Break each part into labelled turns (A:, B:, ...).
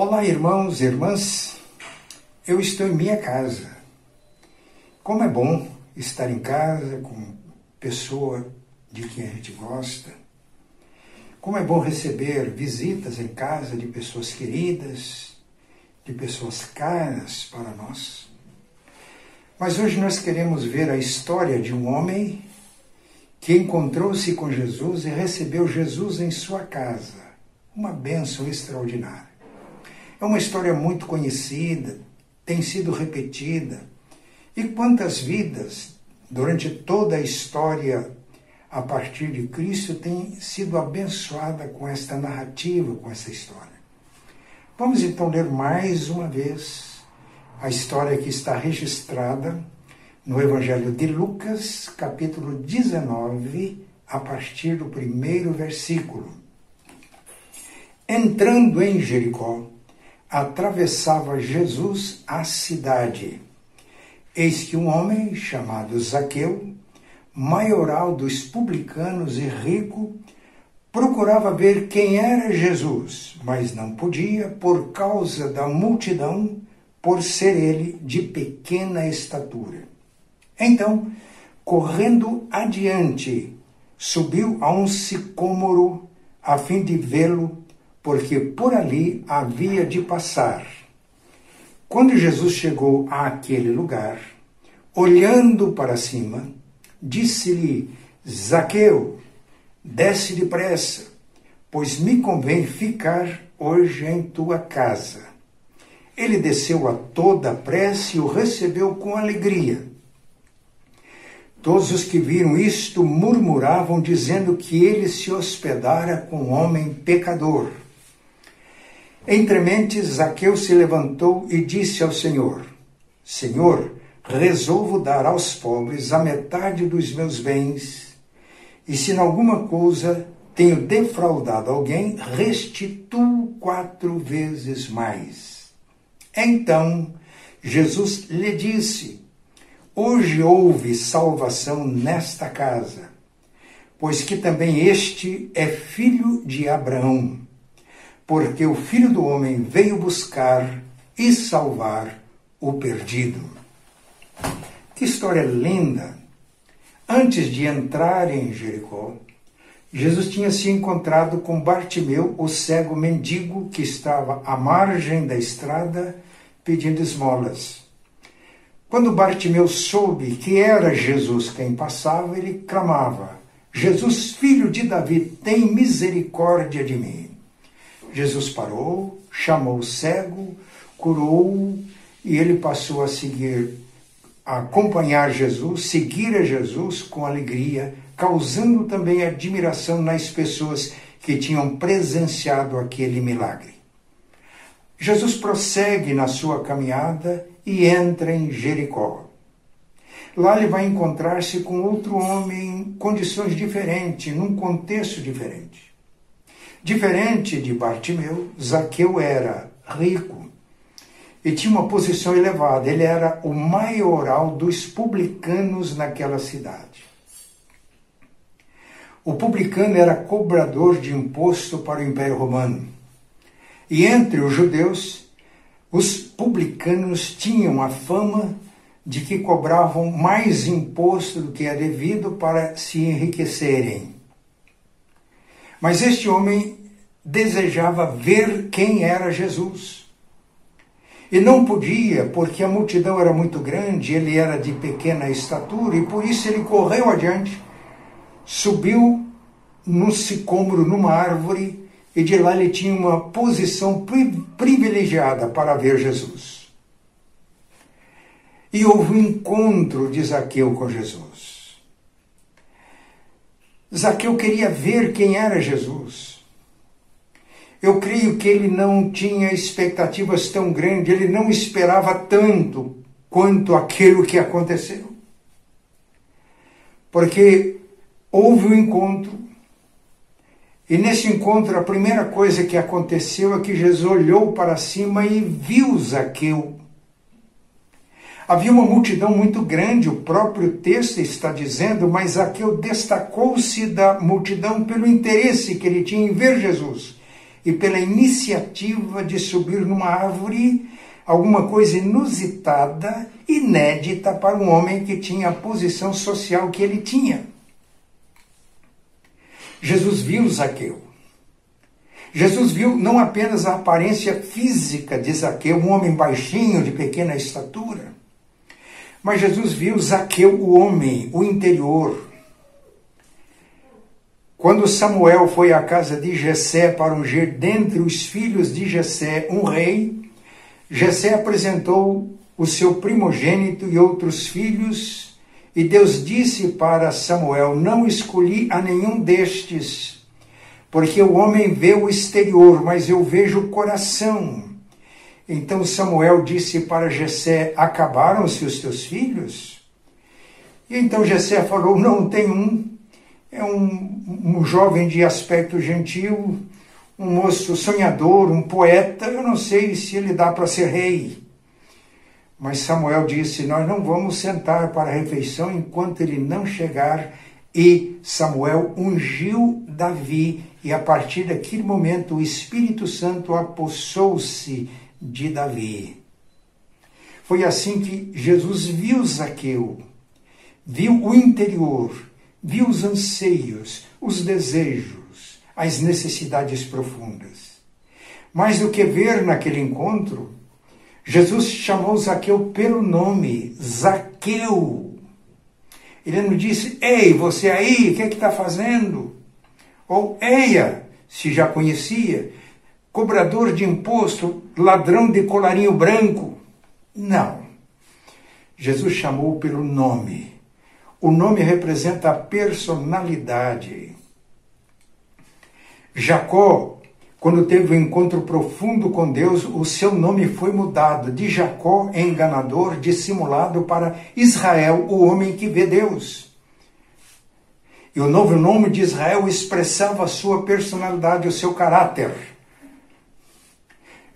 A: Olá, irmãos e irmãs. Eu estou em minha casa. Como é bom estar em casa com pessoa de quem a gente gosta. Como é bom receber visitas em casa de pessoas queridas, de pessoas caras para nós. Mas hoje nós queremos ver a história de um homem que encontrou-se com Jesus e recebeu Jesus em sua casa. Uma bênção extraordinária. É uma história muito conhecida, tem sido repetida. E quantas vidas, durante toda a história a partir de Cristo, têm sido abençoada com esta narrativa, com essa história. Vamos então ler mais uma vez a história que está registrada no Evangelho de Lucas, capítulo 19, a partir do primeiro versículo. Entrando em Jericó, atravessava Jesus a cidade. Eis que um homem chamado Zaqueu, maioral dos publicanos e rico, procurava ver quem era Jesus, mas não podia por causa da multidão, por ser ele de pequena estatura. Então, correndo adiante, subiu a um sicômoro a fim de vê-lo porque por ali havia de passar. Quando Jesus chegou àquele lugar, olhando para cima, disse-lhe: Zaqueu, desce depressa, pois me convém ficar hoje em tua casa. Ele desceu a toda pressa e o recebeu com alegria. Todos os que viram isto murmuravam, dizendo que ele se hospedara com um homem pecador. Entre mentes, Zaqueu se levantou e disse ao Senhor: Senhor, resolvo dar aos pobres a metade dos meus bens, e se em alguma coisa tenho defraudado alguém, restituo quatro vezes mais. Então Jesus lhe disse: Hoje houve salvação nesta casa, pois que também este é filho de Abraão porque o Filho do Homem veio buscar e salvar o perdido. Que história linda! Antes de entrar em Jericó, Jesus tinha se encontrado com Bartimeu, o cego mendigo que estava à margem da estrada pedindo esmolas. Quando Bartimeu soube que era Jesus quem passava, ele clamava: Jesus, filho de Davi, tem misericórdia de mim. Jesus parou, chamou o cego, curou-o e ele passou a seguir, a acompanhar Jesus, seguir a Jesus com alegria, causando também admiração nas pessoas que tinham presenciado aquele milagre. Jesus prossegue na sua caminhada e entra em Jericó. Lá ele vai encontrar-se com outro homem em condições diferentes, num contexto diferente. Diferente de Bartimeu, Zaqueu era rico e tinha uma posição elevada. Ele era o maioral dos publicanos naquela cidade. O publicano era cobrador de imposto para o Império Romano. E entre os judeus, os publicanos tinham a fama de que cobravam mais imposto do que é devido para se enriquecerem. Mas este homem desejava ver quem era Jesus. E não podia, porque a multidão era muito grande, ele era de pequena estatura, e por isso ele correu adiante, subiu num sicômoro, numa árvore, e de lá ele tinha uma posição privilegiada para ver Jesus. E houve um encontro de Zaqueu com Jesus. Zaqueu queria ver quem era Jesus. Eu creio que ele não tinha expectativas tão grandes, ele não esperava tanto quanto aquilo que aconteceu. Porque houve um encontro, e nesse encontro a primeira coisa que aconteceu é que Jesus olhou para cima e viu Zaqueu Havia uma multidão muito grande, o próprio texto está dizendo, mas Zaqueu destacou-se da multidão pelo interesse que ele tinha em ver Jesus. e pela iniciativa de subir numa árvore, alguma coisa inusitada, inédita para um homem que tinha a posição social que ele tinha. Jesus viu Zaqueu. Jesus viu não apenas a aparência física de Zaqueu, um homem baixinho, de pequena estatura, mas Jesus viu Zaqueu, o homem, o interior. Quando Samuel foi à casa de Jessé para ungir dentre os filhos de Jessé um rei, Jessé apresentou o seu primogênito e outros filhos, e Deus disse para Samuel: Não escolhi a nenhum destes, porque o homem vê o exterior, mas eu vejo o coração. Então Samuel disse para Jessé: Acabaram-se os teus filhos? E então Jessé falou: Não, tem um. É um, um jovem de aspecto gentil, um moço sonhador, um poeta. Eu não sei se ele dá para ser rei. Mas Samuel disse: Nós não vamos sentar para a refeição enquanto ele não chegar. E Samuel ungiu Davi, e a partir daquele momento o Espírito Santo apossou-se de Davi. Foi assim que Jesus viu Zaqueu, viu o interior, viu os anseios, os desejos, as necessidades profundas. Mais do que ver naquele encontro, Jesus chamou Zaqueu pelo nome, Zaqueu. Ele não disse, ei, você aí, o que é está fazendo? Ou, eia, se já conhecia, cobrador de imposto, ladrão de colarinho branco. Não. Jesus chamou pelo nome. O nome representa a personalidade. Jacó, quando teve um encontro profundo com Deus, o seu nome foi mudado de Jacó, enganador, dissimulado, para Israel, o homem que vê Deus. E o novo nome de Israel expressava a sua personalidade, o seu caráter.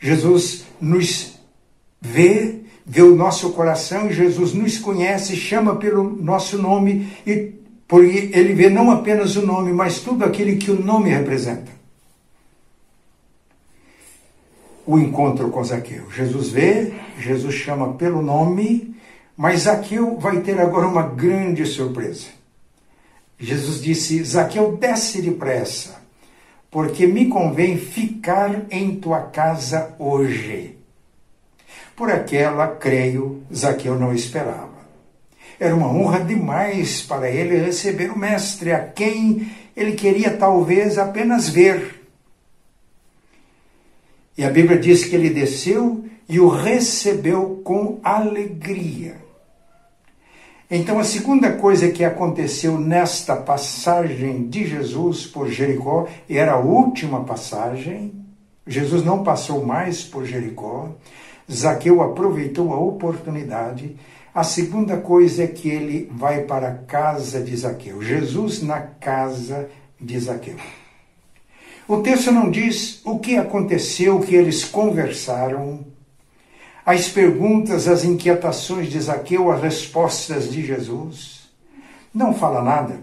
A: Jesus nos vê, vê o nosso coração, Jesus nos conhece, chama pelo nosso nome e porque ele vê não apenas o nome, mas tudo aquilo que o nome representa. O encontro com Zaqueu. Jesus vê, Jesus chama pelo nome, mas Zaqueu vai ter agora uma grande surpresa. Jesus disse: Zaqueu, desce depressa porque me convém ficar em tua casa hoje. Por aquela, creio, Zaqueu não esperava. Era uma honra demais para ele receber o Mestre, a quem ele queria talvez apenas ver. E a Bíblia diz que ele desceu e o recebeu com alegria. Então, a segunda coisa que aconteceu nesta passagem de Jesus por Jericó, e era a última passagem, Jesus não passou mais por Jericó, Zaqueu aproveitou a oportunidade. A segunda coisa é que ele vai para a casa de Zaqueu. Jesus na casa de Zaqueu. O texto não diz o que aconteceu, que eles conversaram, as perguntas, as inquietações de Zaqueu, as respostas de Jesus. Não fala nada.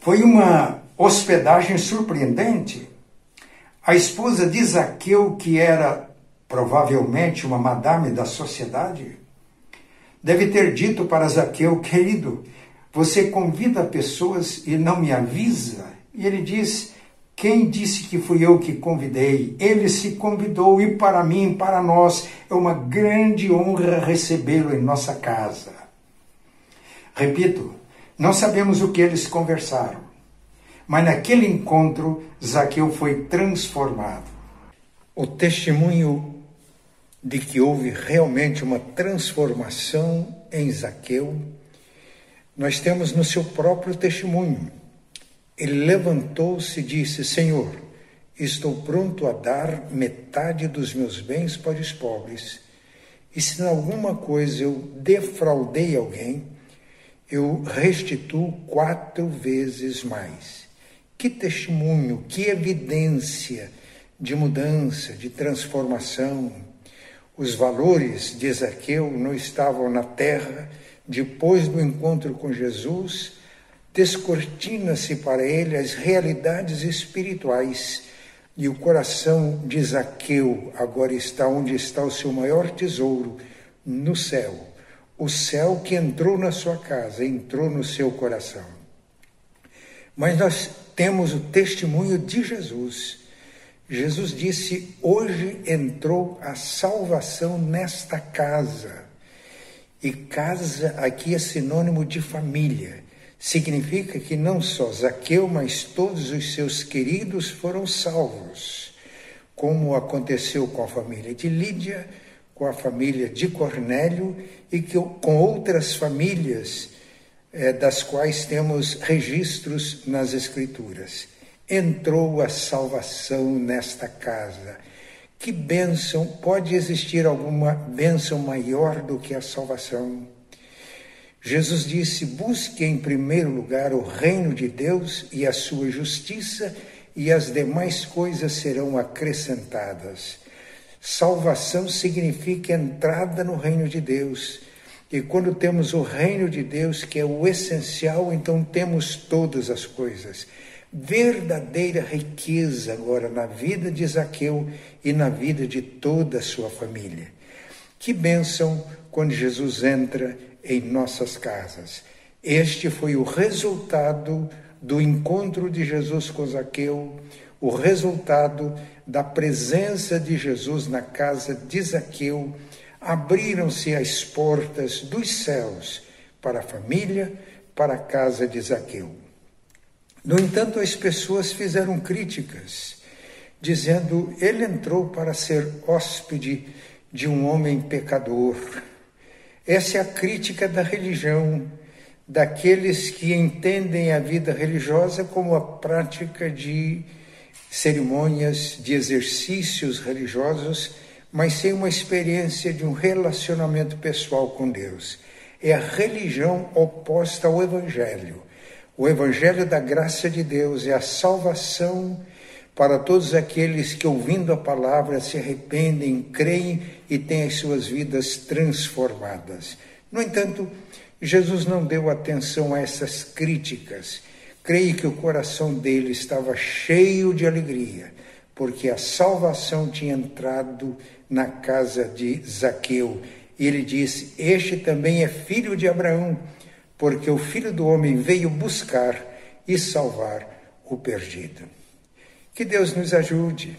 A: Foi uma hospedagem surpreendente. A esposa de Zaqueu, que era provavelmente uma madame da sociedade, deve ter dito para Zaqueu, querido, você convida pessoas e não me avisa? E ele diz: quem disse que fui eu que convidei? Ele se convidou e para mim, para nós, é uma grande honra recebê-lo em nossa casa. Repito, não sabemos o que eles conversaram, mas naquele encontro Zaqueu foi transformado. O testemunho de que houve realmente uma transformação em Zaqueu, nós temos no seu próprio testemunho ele levantou-se e disse: Senhor, estou pronto a dar metade dos meus bens para os pobres. E se em alguma coisa eu defraudei alguém, eu restituo quatro vezes mais. Que testemunho, que evidência de mudança, de transformação. Os valores de Ezequiel não estavam na terra depois do encontro com Jesus descortina-se para ele as realidades espirituais, E o coração de Zaqueu agora está onde está o seu maior tesouro, no céu. O céu que entrou na sua casa, entrou no seu coração. Mas nós temos o testemunho de Jesus. Jesus disse: Hoje entrou a salvação nesta casa. E casa aqui é sinônimo de família. Significa que não só Zaqueu, mas todos os seus queridos foram salvos, como aconteceu com a família de Lídia, com a família de Cornélio e que, com outras famílias é, das quais temos registros nas Escrituras. Entrou a salvação nesta casa. Que bênção! Pode existir alguma bênção maior do que a salvação? Jesus disse: busque em primeiro lugar o reino de Deus e a sua justiça, e as demais coisas serão acrescentadas. Salvação significa entrada no reino de Deus. E quando temos o reino de Deus, que é o essencial, então temos todas as coisas. Verdadeira riqueza agora na vida de Zaqueu e na vida de toda a sua família. Que bênção quando Jesus entra em nossas casas. Este foi o resultado do encontro de Jesus com Zaqueu, o resultado da presença de Jesus na casa de Zaqueu. Abriram-se as portas dos céus para a família, para a casa de Zaqueu. No entanto, as pessoas fizeram críticas, dizendo: ele entrou para ser hóspede de um homem pecador. Essa é a crítica da religião, daqueles que entendem a vida religiosa como a prática de cerimônias, de exercícios religiosos, mas sem uma experiência de um relacionamento pessoal com Deus. É a religião oposta ao Evangelho. O Evangelho da graça de Deus é a salvação para todos aqueles que, ouvindo a palavra, se arrependem, creem e têm as suas vidas transformadas. No entanto, Jesus não deu atenção a essas críticas. Creio que o coração dele estava cheio de alegria, porque a salvação tinha entrado na casa de Zaqueu. E ele disse: Este também é filho de Abraão, porque o filho do homem veio buscar e salvar o perdido. Que Deus nos ajude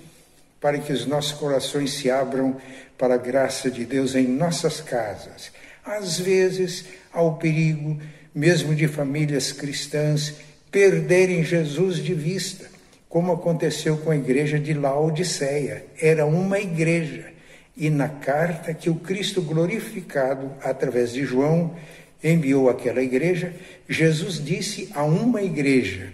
A: para que os nossos corações se abram para a graça de Deus em nossas casas. Às vezes há o perigo, mesmo de famílias cristãs, perderem Jesus de vista, como aconteceu com a igreja de Laodiceia. Era uma igreja. E na carta que o Cristo glorificado, através de João, enviou àquela igreja, Jesus disse a uma igreja: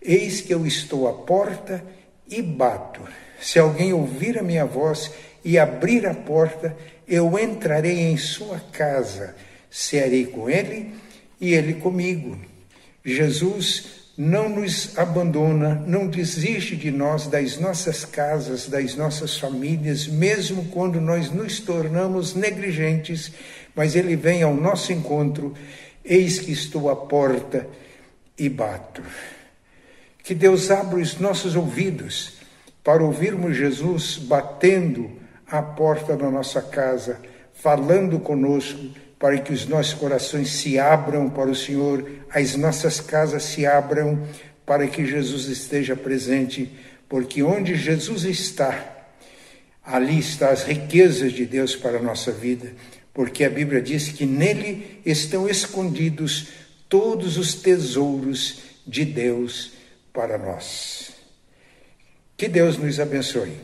A: Eis que eu estou à porta e bato. Se alguém ouvir a minha voz e abrir a porta, eu entrarei em sua casa, cearei com ele e ele comigo. Jesus não nos abandona, não desiste de nós, das nossas casas, das nossas famílias, mesmo quando nós nos tornamos negligentes, mas Ele vem ao nosso encontro. Eis que estou à porta e bato. Que Deus abra os nossos ouvidos para ouvirmos Jesus batendo a porta da nossa casa, falando conosco, para que os nossos corações se abram para o Senhor, as nossas casas se abram para que Jesus esteja presente, porque onde Jesus está, ali estão as riquezas de Deus para a nossa vida, porque a Bíblia diz que nele estão escondidos todos os tesouros de Deus para nós. Que Deus nos abençoe.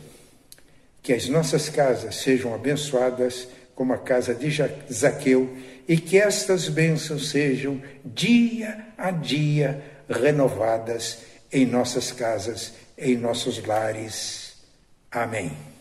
A: Que as nossas casas sejam abençoadas como a casa de Zaqueu e que estas bênçãos sejam dia a dia renovadas em nossas casas, em nossos lares. Amém.